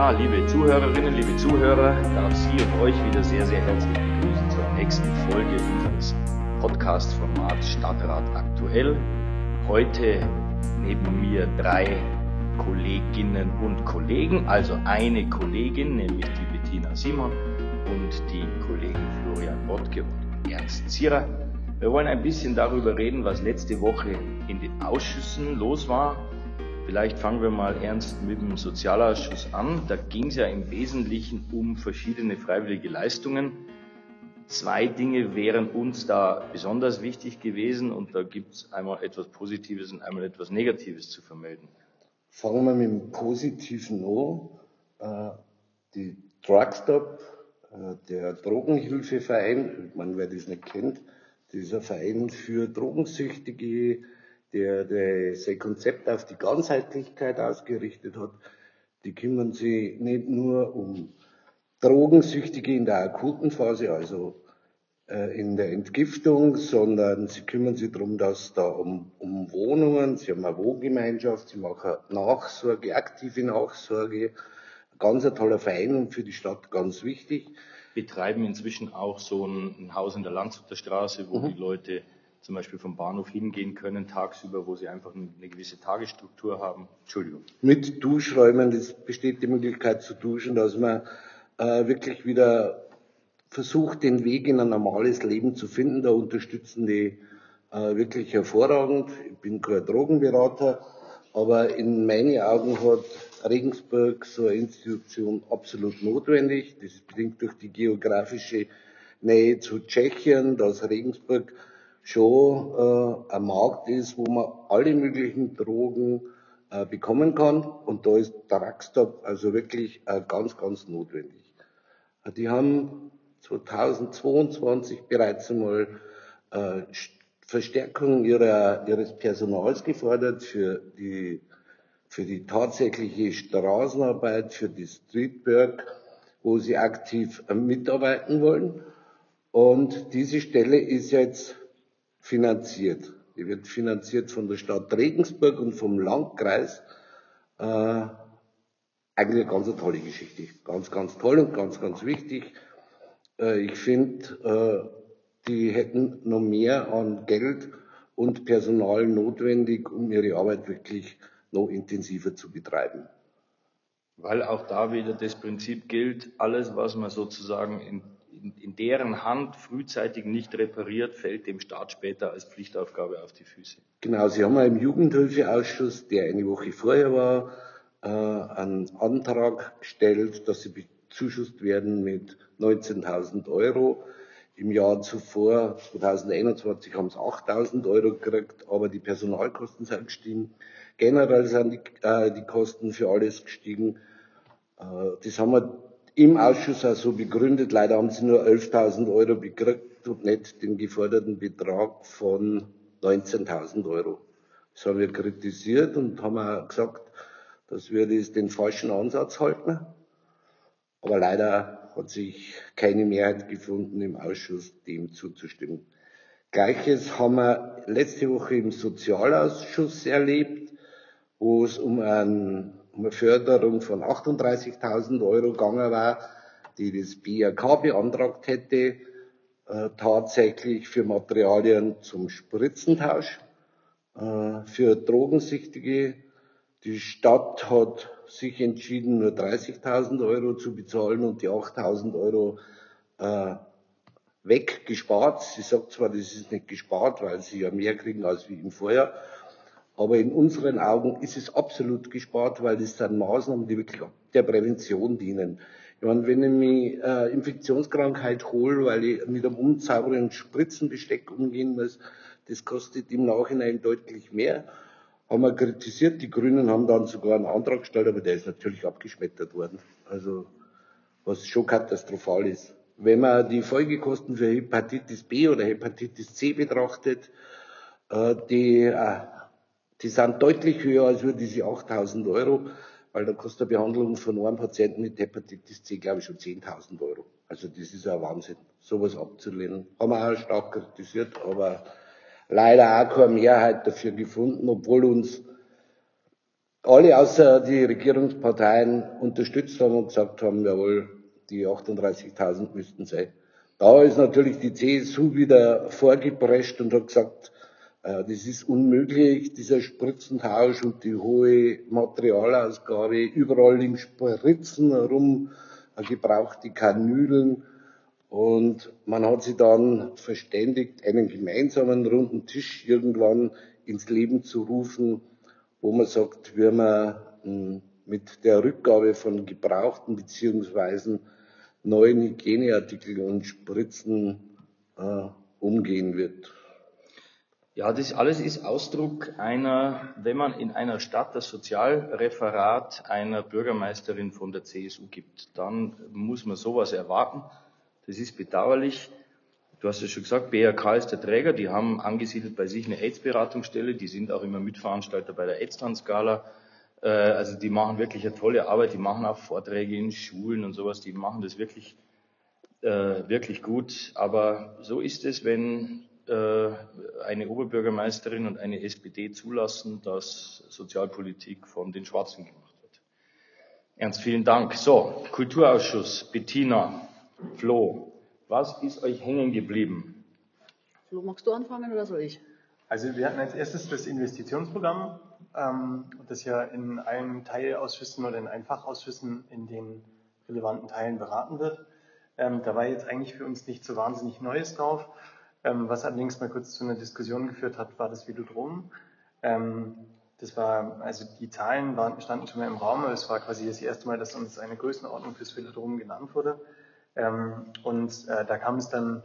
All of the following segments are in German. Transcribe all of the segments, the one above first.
Ja, liebe Zuhörerinnen, liebe Zuhörer, darf Sie und euch wieder sehr, sehr herzlich begrüßen zur nächsten Folge unseres Podcast-Formats Stadtrat aktuell. Heute neben mir drei Kolleginnen und Kollegen, also eine Kollegin, nämlich die Bettina Simon und die Kollegen Florian Bottke und Ernst Zierer. Wir wollen ein bisschen darüber reden, was letzte Woche in den Ausschüssen los war. Vielleicht fangen wir mal ernst mit dem Sozialausschuss an. Da ging es ja im Wesentlichen um verschiedene freiwillige Leistungen. Zwei Dinge wären uns da besonders wichtig gewesen und da gibt es einmal etwas Positives und einmal etwas Negatives zu vermelden. Fangen wir mit dem Positiven an. Äh, die Drugstop, äh, der Drogenhilfeverein, man wer das nicht kennt, dieser Verein für Drogensüchtige, der, der sein Konzept auf die Ganzheitlichkeit ausgerichtet hat. Die kümmern sich nicht nur um Drogensüchtige in der akuten Phase, also äh, in der Entgiftung, sondern sie kümmern sich darum, dass da um, um Wohnungen, sie haben eine Wohngemeinschaft, sie machen Nachsorge, aktive Nachsorge, ganz ein toller Verein und für die Stadt ganz wichtig. Betreiben inzwischen auch so ein, Haus in der Landshuter Straße, wo mhm. die Leute zum Beispiel vom Bahnhof hingehen können tagsüber, wo sie einfach eine gewisse Tagesstruktur haben. Entschuldigung. Mit Duschräumen, es besteht die Möglichkeit zu duschen, dass man äh, wirklich wieder versucht, den Weg in ein normales Leben zu finden. Da unterstützen die äh, wirklich hervorragend. Ich bin kein Drogenberater, aber in meinen Augen hat Regensburg so eine Institution absolut notwendig. Das ist bedingt durch die geografische Nähe zu Tschechien, dass Regensburg schon äh, ein Markt ist, wo man alle möglichen Drogen äh, bekommen kann. Und da ist der Rackstop also wirklich äh, ganz, ganz notwendig. Die haben 2022 bereits einmal äh, Verstärkung ihrer, ihres Personals gefordert für die, für die tatsächliche Straßenarbeit, für die Streetwork, wo sie aktiv äh, mitarbeiten wollen. Und diese Stelle ist jetzt finanziert. Die wird finanziert von der Stadt Regensburg und vom Landkreis. Äh, eigentlich eine ganz tolle Geschichte. Ganz, ganz toll und ganz, ganz wichtig. Äh, ich finde, äh, die hätten noch mehr an Geld und Personal notwendig, um ihre Arbeit wirklich noch intensiver zu betreiben. Weil auch da wieder das Prinzip gilt, alles, was man sozusagen in, in, in, deren Hand frühzeitig nicht repariert, fällt dem Staat später als Pflichtaufgabe auf die Füße. Genau, Sie haben ja im Jugendhilfeausschuss, der eine Woche vorher war, äh, einen Antrag gestellt, dass sie bezuschusst werden mit 19.000 Euro. Im Jahr zuvor, 2021, haben sie 8.000 Euro gekriegt, aber die Personalkosten sind gestiegen. Generell sind die, äh, die Kosten für alles gestiegen. Äh, das haben wir im Ausschuss auch so begründet. Leider haben sie nur 11.000 Euro gekriegt und nicht den geforderten Betrag von 19.000 Euro. Das haben wir kritisiert und haben auch gesagt, dass wir das den falschen Ansatz halten. Aber leider hat sich keine Mehrheit gefunden im Ausschuss, dem zuzustimmen. Gleiches haben wir letzte Woche im Sozialausschuss erlebt, wo es um, ein, um eine Förderung von 38.000 Euro gegangen war, die das BRK beantragt hätte, äh, tatsächlich für Materialien zum Spritzentausch, äh, für Drogensüchtige die Stadt hat sich entschieden, nur 30.000 Euro zu bezahlen und die 8.000 Euro äh, weggespart. Sie sagt zwar, das ist nicht gespart, weil sie ja mehr kriegen als wie im Vorjahr, aber in unseren Augen ist es absolut gespart, weil das sind Maßnahmen, die wirklich der Prävention dienen. Ich meine, wenn ich mich äh, Infektionskrankheit hole, weil ich mit einem unsauberen Spritzenbesteck umgehen muss, das kostet im Nachhinein deutlich mehr haben wir kritisiert. Die Grünen haben dann sogar einen Antrag gestellt, aber der ist natürlich abgeschmettert worden. Also, was schon katastrophal ist. Wenn man die Folgekosten für Hepatitis B oder Hepatitis C betrachtet, äh, die, äh, die sind deutlich höher als nur diese 8000 Euro, weil da kostet eine Behandlung von einem Patienten mit Hepatitis C, glaube ich, schon 10.000 Euro. Also das ist ja Wahnsinn, sowas abzulehnen. Haben wir auch stark kritisiert, aber leider auch keine Mehrheit dafür gefunden, obwohl uns alle außer die Regierungsparteien unterstützt haben und gesagt haben, jawohl, die 38.000 müssten sein. Da ist natürlich die CSU wieder vorgeprescht und hat gesagt, das ist unmöglich, dieser Spritzentausch und die hohe Materialausgabe, überall liegen Spritzen herum, äh, gebrauchte Kanülen. Und man hat sich dann verständigt, einen gemeinsamen runden Tisch irgendwann ins Leben zu rufen, wo man sagt, wie man hm, mit der Rückgabe von gebrauchten beziehungsweise neuen Hygieneartikeln und Spritzen äh, umgehen wird. Ja, das alles ist Ausdruck einer, wenn man in einer Stadt das Sozialreferat einer Bürgermeisterin von der CSU gibt, dann muss man sowas erwarten. Das ist bedauerlich. Du hast es schon gesagt, BRK ist der Träger, die haben angesiedelt bei sich eine AIDS-Beratungsstelle, die sind auch immer Mitveranstalter bei der AIDS-Tanzgala. Äh, also die machen wirklich eine tolle Arbeit, die machen auch Vorträge in Schulen und sowas, die machen das wirklich, äh, wirklich gut. Aber so ist es, wenn eine Oberbürgermeisterin und eine SPD zulassen, dass Sozialpolitik von den Schwarzen gemacht wird. Ernst, vielen Dank. So, Kulturausschuss, Bettina, Flo, was ist euch hängen geblieben? Flo, magst du anfangen oder soll ich? Also wir hatten als erstes das Investitionsprogramm, ähm, das ja in allen Teilausschüssen oder in allen Fachausschüssen in den relevanten Teilen beraten wird. Ähm, da war jetzt eigentlich für uns nicht so wahnsinnig Neues drauf. Ähm, was allerdings mal kurz zu einer Diskussion geführt hat, war das Velodrom. Ähm, das war, also die Zahlen waren, standen schon mal im Raum, es war quasi das erste Mal, dass uns eine Größenordnung fürs Velodrom genannt wurde. Ähm, und äh, da kam es dann.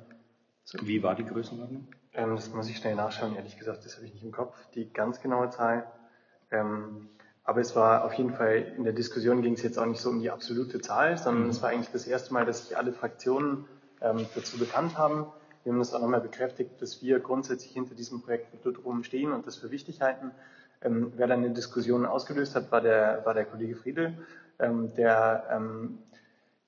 Wie war die Größenordnung? Ähm, das muss ich schnell nachschauen, ehrlich gesagt, das habe ich nicht im Kopf, die ganz genaue Zahl. Ähm, aber es war auf jeden Fall, in der Diskussion ging es jetzt auch nicht so um die absolute Zahl, sondern mhm. es war eigentlich das erste Mal, dass sich alle Fraktionen ähm, dazu bekannt haben. Wir haben das auch nochmal bekräftigt, dass wir grundsätzlich hinter diesem Projekt drum stehen und das für wichtig halten. Ähm, wer dann eine Diskussion ausgelöst hat, war der, war der Kollege Friedel, ähm, der, ähm,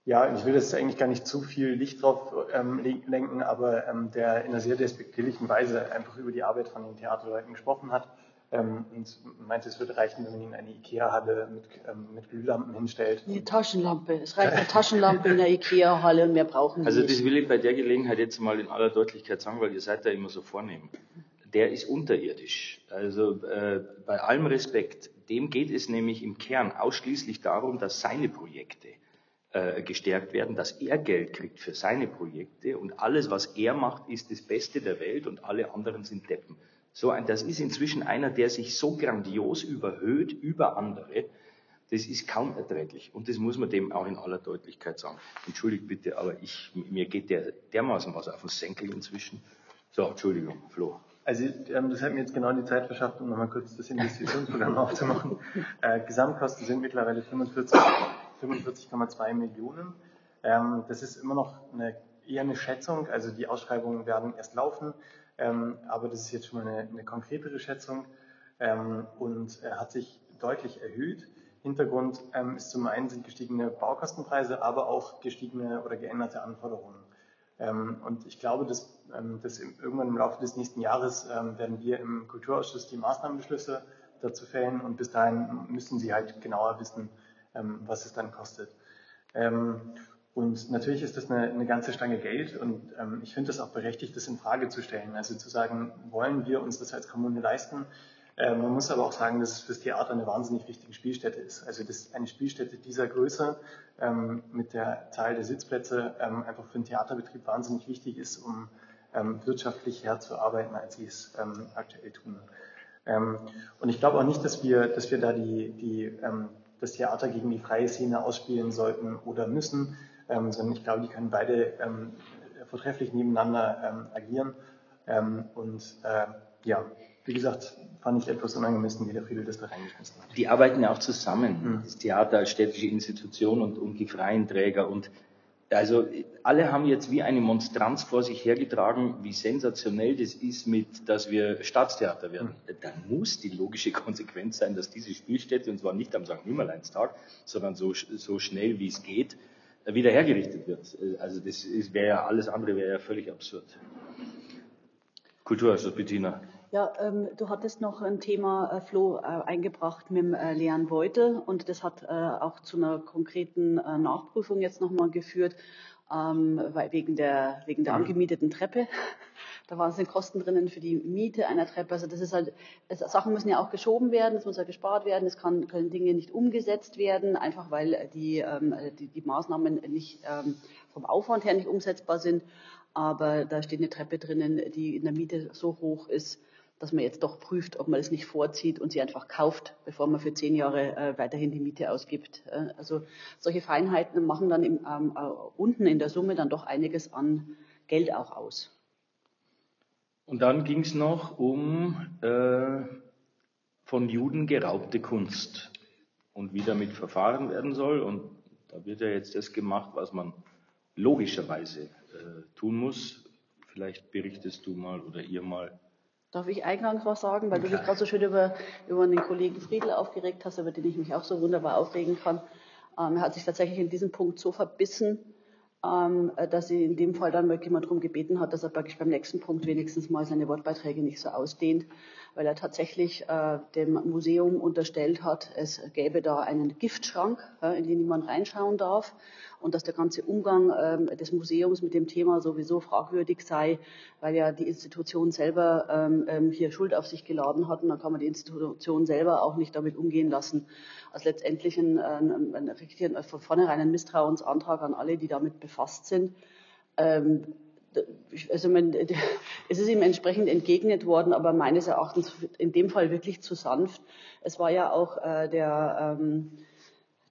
ja, ich will jetzt eigentlich gar nicht zu viel Licht drauf ähm, lenken, aber ähm, der in einer sehr despektierlichen Weise einfach über die Arbeit von den Theaterleuten gesprochen hat ähm, und meinte, es würde reichen, wenn man ihnen eine Ikea-Halle mit, ähm, mit Glühlampen hinstellt. Die Taschenlampe. Es reicht eine Taschenlampe in der Ikea-Halle und mehr brauchen wir Also das will ich bei der Gelegenheit jetzt mal in aller Deutlichkeit sagen, weil ihr seid da immer so vornehm. Der ist unterirdisch. Also äh, bei allem Respekt, dem geht es nämlich im Kern ausschließlich darum, dass seine Projekte äh, gestärkt werden, dass er Geld kriegt für seine Projekte und alles, was er macht, ist das Beste der Welt und alle anderen sind Deppen. So das ist inzwischen einer, der sich so grandios überhöht über andere. Das ist kaum erträglich. Und das muss man dem auch in aller Deutlichkeit sagen. Entschuldigt bitte, aber ich, mir geht der dermaßen was auf den Senkel inzwischen. So, Entschuldigung, Flo. Also ähm, das hat mir jetzt genau die Zeit verschafft, um nochmal kurz das Investitionsprogramm aufzumachen. Äh, Gesamtkosten sind mittlerweile 45,2 45 Millionen. Ähm, das ist immer noch eine, eher eine Schätzung, also die Ausschreibungen werden erst laufen. Ähm, aber das ist jetzt schon mal eine, eine konkretere Schätzung ähm, und er hat sich deutlich erhöht. Hintergrund ähm, ist zum einen sind gestiegene Baukostenpreise, aber auch gestiegene oder geänderte Anforderungen. Ähm, und ich glaube, dass, ähm, dass irgendwann im Laufe des nächsten Jahres ähm, werden wir im Kulturausschuss die Maßnahmenbeschlüsse dazu fällen und bis dahin müssen Sie halt genauer wissen, was es dann kostet. Und natürlich ist das eine, eine ganze Stange Geld und ähm, ich finde es auch berechtigt, das in Frage zu stellen. Also zu sagen, wollen wir uns das als Kommune leisten? Äh, man muss aber auch sagen, dass es fürs Theater eine wahnsinnig wichtige Spielstätte ist. Also dass eine Spielstätte dieser Größe ähm, mit der Zahl der Sitzplätze ähm, einfach für den Theaterbetrieb wahnsinnig wichtig ist, um ähm, wirtschaftlich herzuarbeiten, als sie es ähm, aktuell tun. Ähm, und ich glaube auch nicht, dass wir, dass wir da die, die, das Theater gegen die freie Szene ausspielen sollten oder müssen ähm, sondern ich glaube, die können beide ähm, vortrefflich nebeneinander ähm, agieren. Ähm, und äh, ja, wie gesagt, fand ich etwas unangemessen, wie der Friedel das da reingeschmissen hat. Die arbeiten ja auch zusammen, mhm. das Theater als städtische Institution und, und die freien Träger. Und also alle haben jetzt wie eine Monstranz vor sich hergetragen, wie sensationell das ist, mit, dass wir Staatstheater werden. Mhm. Dann muss die logische Konsequenz sein, dass diese Spielstätte, und zwar nicht am St. Nimmerleinstag, sondern so, so schnell wie es geht, wieder hergerichtet wird. Also das wäre ja alles andere wäre ja völlig absurd. Kulturausschuss, Bettina. Ja, ähm, du hattest noch ein Thema, äh, Flo, äh, eingebracht mit dem äh, leeren Beutel und das hat äh, auch zu einer konkreten äh, Nachprüfung jetzt nochmal geführt, ähm, weil wegen der, wegen der angemieteten Treppe. Da waren es Kosten drinnen für die Miete einer Treppe. Also das ist halt, es, Sachen müssen ja auch geschoben werden, es muss ja gespart werden, es kann, können Dinge nicht umgesetzt werden, einfach weil die, ähm, die, die Maßnahmen nicht ähm, vom Aufwand her nicht umsetzbar sind. Aber da steht eine Treppe drinnen, die in der Miete so hoch ist, dass man jetzt doch prüft, ob man es nicht vorzieht und sie einfach kauft, bevor man für zehn Jahre äh, weiterhin die Miete ausgibt. Äh, also solche Feinheiten machen dann im, ähm, äh, unten in der Summe dann doch einiges an Geld auch aus. Und dann ging es noch um äh, von Juden geraubte Kunst und wie damit verfahren werden soll. Und da wird ja jetzt das gemacht, was man logischerweise äh, tun muss. Vielleicht berichtest du mal oder ihr mal Darf ich eingangs was sagen, weil du dich gerade so schön über, über den Kollegen Friedel aufgeregt hast, über den ich mich auch so wunderbar aufregen kann. Ähm, er hat sich tatsächlich in diesem Punkt so verbissen, ähm, dass sie in dem Fall dann wirklich mal darum gebeten hat, dass er praktisch beim nächsten Punkt wenigstens mal seine Wortbeiträge nicht so ausdehnt, weil er tatsächlich äh, dem Museum unterstellt hat, es gäbe da einen Giftschrank, äh, in den niemand reinschauen darf und dass der ganze Umgang ähm, des Museums mit dem Thema sowieso fragwürdig sei, weil ja die Institution selber ähm, ähm hier Schuld auf sich geladen hat und dann kann man die Institution selber auch nicht damit umgehen lassen. Also letztendlich ein, ein, ein, ein von vornherein ein Misstrauensantrag an alle, die damit befasst sind. Ähm, also man, es ist ihm entsprechend entgegnet worden, aber meines Erachtens in dem Fall wirklich zu sanft. Es war ja auch äh, der ähm,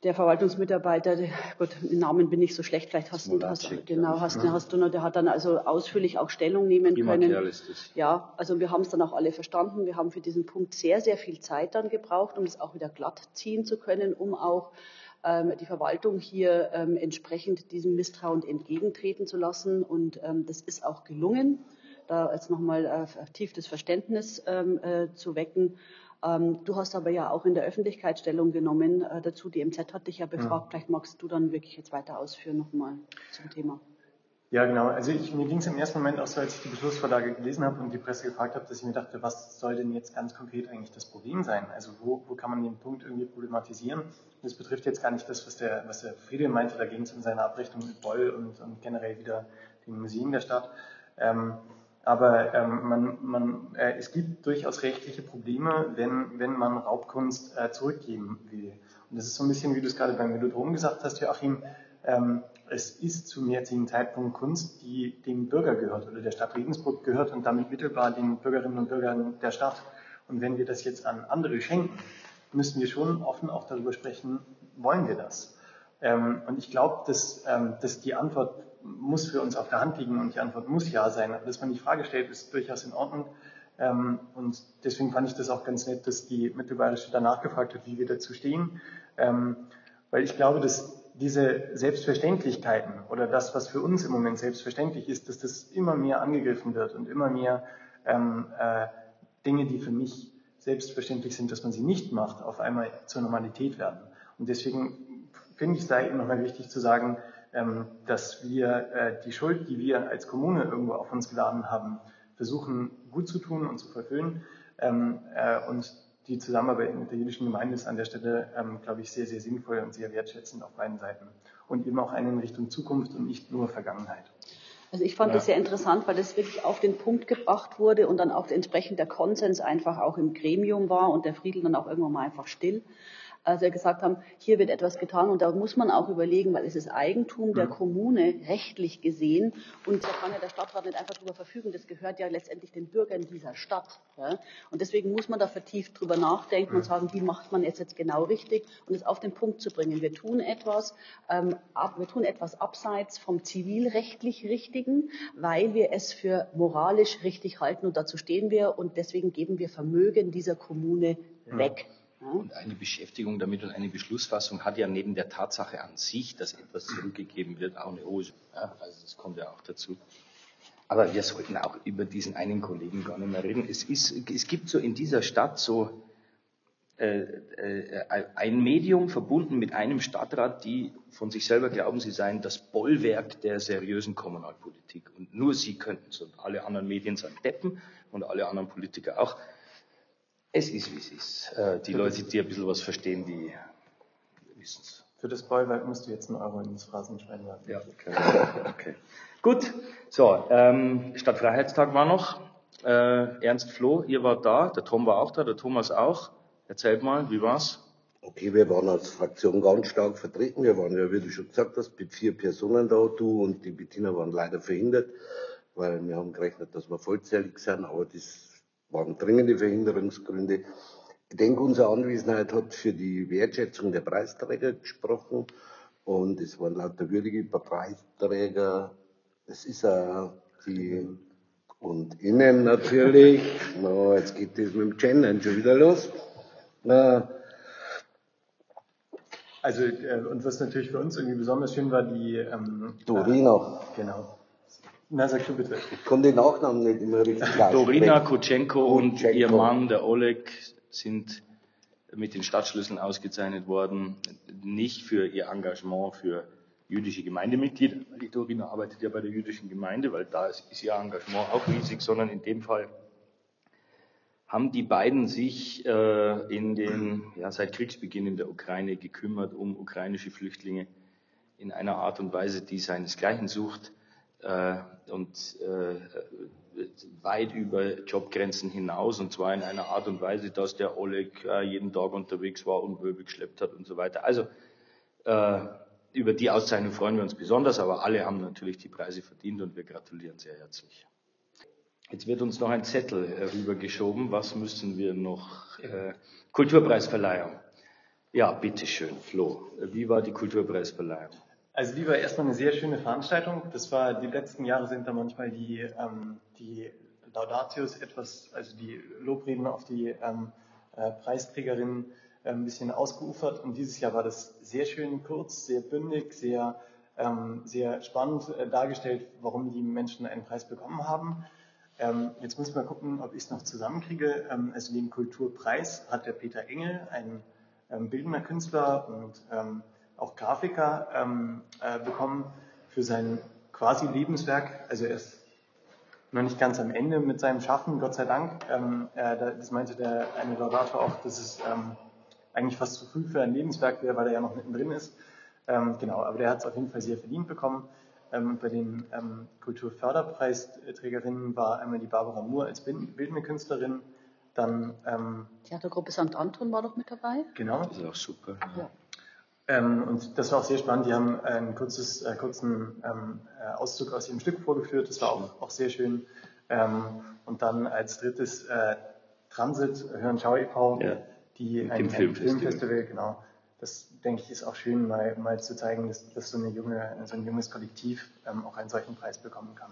der Verwaltungsmitarbeiter, Gott, den Namen bin ich so schlecht, vielleicht hast du, hast, genau, hast, ja. hast du noch, der hat dann also ausführlich auch Stellung nehmen können. Ja, also wir haben es dann auch alle verstanden. Wir haben für diesen Punkt sehr, sehr viel Zeit dann gebraucht, um es auch wieder glatt ziehen zu können, um auch die Verwaltung hier ähm, entsprechend diesem Misstrauen entgegentreten zu lassen. Und ähm, das ist auch gelungen, da jetzt nochmal äh, tiefes Verständnis ähm, äh, zu wecken. Ähm, du hast aber ja auch in der Öffentlichkeit Stellung genommen äh, dazu. Die MZ hat dich ja befragt. Ja. Vielleicht magst du dann wirklich jetzt weiter ausführen nochmal zum Thema. Ja, genau. Also ich, mir ging es im ersten Moment auch so, als ich die Beschlussvorlage gelesen habe und die Presse gefragt habe, dass ich mir dachte, was soll denn jetzt ganz konkret eigentlich das Problem sein? Also wo, wo kann man den Punkt irgendwie problematisieren? Das betrifft jetzt gar nicht das, was der, was der Friedel meinte, da ging es um seine Abrechnung mit Boll und, und generell wieder den Museen der Stadt. Ähm, aber ähm, man, man, äh, es gibt durchaus rechtliche Probleme, wenn, wenn man Raubkunst äh, zurückgeben will. Und das ist so ein bisschen, wie du es gerade beim Velodrom gesagt hast, Joachim, ähm, es ist zum jetzigen Zeitpunkt Kunst, die dem Bürger gehört oder der Stadt Regensburg gehört und damit mittelbar den Bürgerinnen und Bürgern der Stadt. Und wenn wir das jetzt an andere schenken, müssen wir schon offen auch darüber sprechen, wollen wir das? Ähm, und ich glaube, dass, ähm, dass die Antwort muss für uns auf der Hand liegen und die Antwort muss ja sein. Aber dass man die Frage stellt, ist durchaus in Ordnung. Ähm, und deswegen fand ich das auch ganz nett, dass die Mittelbayerische danach gefragt hat, wie wir dazu stehen. Ähm, weil ich glaube, dass diese Selbstverständlichkeiten oder das, was für uns im Moment selbstverständlich ist, dass das immer mehr angegriffen wird und immer mehr ähm, äh, Dinge, die für mich selbstverständlich sind, dass man sie nicht macht, auf einmal zur Normalität werden. Und deswegen finde ich es da eben nochmal wichtig zu sagen, ähm, dass wir äh, die Schuld, die wir als Kommune irgendwo auf uns geladen haben, versuchen gut zu tun und zu verfüllen. Ähm, äh, und die Zusammenarbeit mit der jüdischen Gemeinde ist an der Stelle, ähm, glaube ich, sehr, sehr sinnvoll und sehr wertschätzend auf beiden Seiten. Und eben auch eine in Richtung Zukunft und nicht nur Vergangenheit. Also ich fand ja. das sehr interessant, weil das wirklich auf den Punkt gebracht wurde und dann auch entsprechend der Konsens einfach auch im Gremium war und der Friedel dann auch irgendwann mal einfach still als wir gesagt haben, hier wird etwas getan und da muss man auch überlegen, weil es ist Eigentum der. Kommune rechtlich gesehen und da kann ja der Stadtrat nicht einfach darüber verfügen, das gehört ja letztendlich den Bürgern dieser Stadt. Ja? Und deswegen muss man da vertieft drüber nachdenken und sagen, wie macht man es jetzt genau richtig und es auf den Punkt zu bringen. Wir tun etwas, ähm, ab, wir tun etwas abseits vom zivilrechtlich Richtigen, weil wir es für moralisch richtig halten und dazu stehen wir und deswegen geben wir Vermögen dieser Kommune weg. Und eine Beschäftigung damit und eine Beschlussfassung hat ja neben der Tatsache an sich, dass etwas zurückgegeben wird, auch eine Hose. Ja, also das kommt ja auch dazu. Aber wir sollten auch über diesen einen Kollegen gar nicht mehr reden. Es, ist, es gibt so in dieser Stadt so äh, äh, ein Medium verbunden mit einem Stadtrat, die von sich selber glauben, sie seien das Bollwerk der seriösen Kommunalpolitik. Und nur sie könnten es. Und alle anderen Medien sind Deppen und alle anderen Politiker auch. Es ist, wie es ist. Äh, die Leute, die ein bisschen was verstehen, die wissen es. Für das Bollwerk musst du jetzt einen Euro ins Phrasenschwein werfen. Ja, okay. okay. Gut, so, ähm, Stadtfreiheitstag war noch. Äh, Ernst Floh, ihr wart da, der Tom war auch da, der Thomas auch. Erzählt mal, wie war's? Okay, wir waren als Fraktion ganz stark vertreten. Wir waren ja, wie du schon gesagt hast, mit vier Personen da. Du und die Bettina waren leider verhindert, weil wir haben gerechnet, dass wir vollzählig sind, aber das waren dringende Verhinderungsgründe. Ich denke, unsere Anwesenheit hat für die Wertschätzung der Preisträger gesprochen und es waren lauter würdige Preisträger. Es ist auch die und innen natürlich. No, jetzt geht das mit dem Gendern schon wieder los. Also, äh, und was natürlich für uns irgendwie besonders schön war, die ähm, Dorina. Äh, genau. Na, sag du bitte. Ich kann den Nachnamen nicht immer richtig aussprechen. Dorina Kutschenko und ihr Mann, der Oleg, sind mit den Stadtschlüsseln ausgezeichnet worden, nicht für ihr Engagement für jüdische Gemeindemitglieder, weil die Dorina arbeitet ja bei der jüdischen Gemeinde, weil da ist, ist ihr Engagement auch riesig, sondern in dem Fall haben die beiden sich äh, in den, ja, seit Kriegsbeginn in der Ukraine gekümmert um ukrainische Flüchtlinge in einer Art und Weise, die seinesgleichen sucht und äh, weit über Jobgrenzen hinaus und zwar in einer Art und Weise, dass der Oleg äh, jeden Tag unterwegs war und Möbel geschleppt hat und so weiter. Also äh, über die Auszeichnung freuen wir uns besonders, aber alle haben natürlich die Preise verdient und wir gratulieren sehr herzlich. Jetzt wird uns noch ein Zettel rübergeschoben. Was müssen wir noch? Äh, Kulturpreisverleihung. Ja, bitteschön, Flo. Wie war die Kulturpreisverleihung? Also die war erstmal eine sehr schöne Veranstaltung. Das war, die letzten Jahre sind da manchmal die, ähm, die Laudatius etwas, also die Lobreden auf die ähm, äh, Preisträgerinnen äh, ein bisschen ausgeufert. Und dieses Jahr war das sehr schön kurz, sehr bündig, sehr, ähm, sehr spannend äh, dargestellt, warum die Menschen einen Preis bekommen haben. Ähm, jetzt muss ich mal gucken, ob ich es noch zusammenkriege. Ähm, also den Kulturpreis hat der Peter Engel, ein ähm, bildender Künstler und ähm, auch Grafiker, ähm, äh, bekommen für sein quasi Lebenswerk. Also er ist noch nicht ganz am Ende mit seinem Schaffen, Gott sei Dank. Ähm, äh, das meinte der eine Laudator auch, dass es eigentlich fast zu früh für ein Lebenswerk wäre, weil er ja noch mittendrin ist. genau, aber der hat es auf jeden Fall sehr verdient bekommen. Ähm, bei den ähm, Kulturförderpreisträgerinnen war einmal die Barbara Moore als bildende Künstlerin, dann ähm, Theatergruppe St. Anton war doch mit dabei. Genau. Das ist auch super. Ja. Ähm, und das war auch sehr spannend. Die haben einen kurzes, äh, kurzen ähm, äh, Auszug aus ihrem Stück vorgeführt. Das war auch, auch sehr schön. Ähm, und dann als drittes äh, Transit Hören Schau e.V., ja. die ein, ein Filmfestival, Filmfestival genau, das denke ich ist auch schön, mal, mal zu zeigen, dass, dass so, eine junge, so ein junges Kollektiv ähm, auch einen solchen Preis bekommen kann.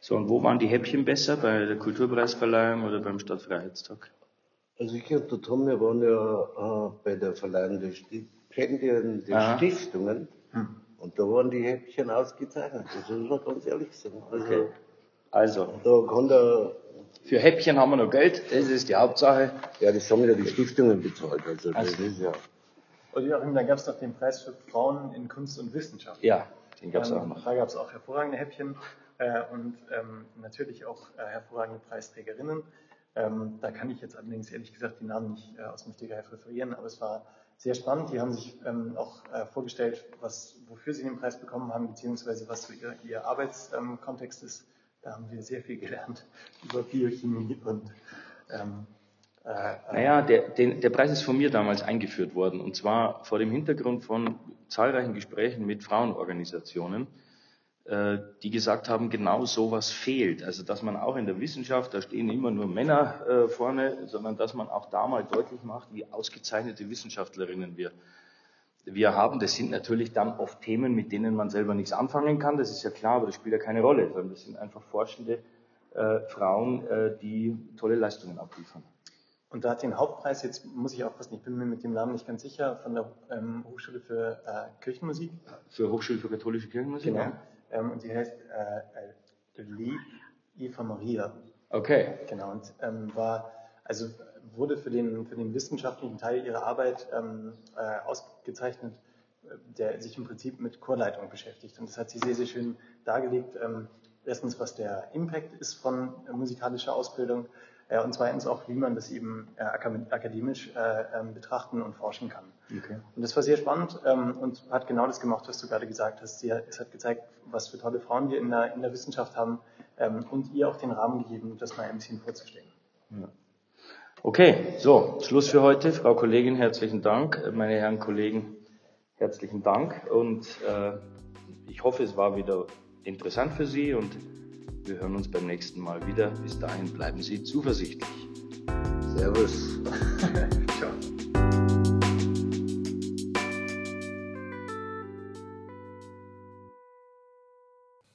So, und wo waren die Häppchen besser? Bei der Kulturpreisverleihung oder beim Stadtfreiheitstag? Also ich und der Tom, wir waren ja äh, bei der Verleihung der Stipendien der Aha. Stiftungen hm. und da waren die Häppchen ausgezeichnet. Das muss man ganz ehrlich sagen. Also, okay. also da kann der für Häppchen haben wir noch Geld, das ist die Hauptsache. Ja, das haben ja die Stiftungen bezahlt. Also, das also. ist ja. Und Joachim, da gab es noch den Preis für Frauen in Kunst und Wissenschaft. Ja, den gab es ähm, auch noch. Da gab es auch hervorragende Häppchen äh, und ähm, natürlich auch äh, hervorragende Preisträgerinnen. Ähm, da kann ich jetzt allerdings ehrlich gesagt die Namen nicht äh, aus dem Stegreif referieren, aber es war sehr spannend. Die haben sich ähm, auch äh, vorgestellt, was, wofür sie den Preis bekommen haben, beziehungsweise was so ihr, ihr Arbeitskontext ist. Da haben wir sehr viel gelernt über Biochemie und ähm, äh, naja, der, den, der Preis ist von mir damals eingeführt worden und zwar vor dem Hintergrund von zahlreichen Gesprächen mit Frauenorganisationen, äh, die gesagt haben, genau sowas fehlt. Also dass man auch in der Wissenschaft, da stehen immer nur Männer äh, vorne, sondern dass man auch da mal deutlich macht, wie ausgezeichnete Wissenschaftlerinnen wir, wir haben. Das sind natürlich dann oft Themen, mit denen man selber nichts anfangen kann, das ist ja klar, aber das spielt ja keine Rolle, sondern das sind einfach forschende äh, Frauen, äh, die tolle Leistungen abliefern. Und da hat den Hauptpreis, jetzt muss ich aufpassen, ich bin mir mit dem Namen nicht ganz sicher, von der ähm, Hochschule für äh, Kirchenmusik. Für Hochschule für katholische Kirchenmusik? Genau. Ja. Ähm, und die heißt äh, Lee Eva Maria. Okay. Genau, und ähm, war, also wurde für den, für den wissenschaftlichen Teil ihrer Arbeit ähm, äh, ausgezeichnet, der sich im Prinzip mit Chorleitung beschäftigt. Und das hat sie sehr, sehr schön dargelegt. Ähm, erstens, was der Impact ist von äh, musikalischer Ausbildung äh, und zweitens auch, wie man das eben äh, akademisch äh, ähm, betrachten und forschen kann. Okay. Und das war sehr spannend ähm, und hat genau das gemacht, was du gerade gesagt hast. Sie, es hat gezeigt, was für tolle Frauen wir in der, in der Wissenschaft haben ähm, und ihr auch den Rahmen gegeben, das mal ein bisschen vorzustellen. Ja. Okay, so, Schluss für heute. Frau Kollegin, herzlichen Dank. Meine Herren Kollegen, herzlichen Dank. Und äh, ich hoffe, es war wieder interessant für Sie und wir hören uns beim nächsten Mal wieder. Bis dahin bleiben Sie zuversichtlich. Servus. Ciao.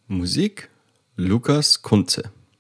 Musik Lukas Kunze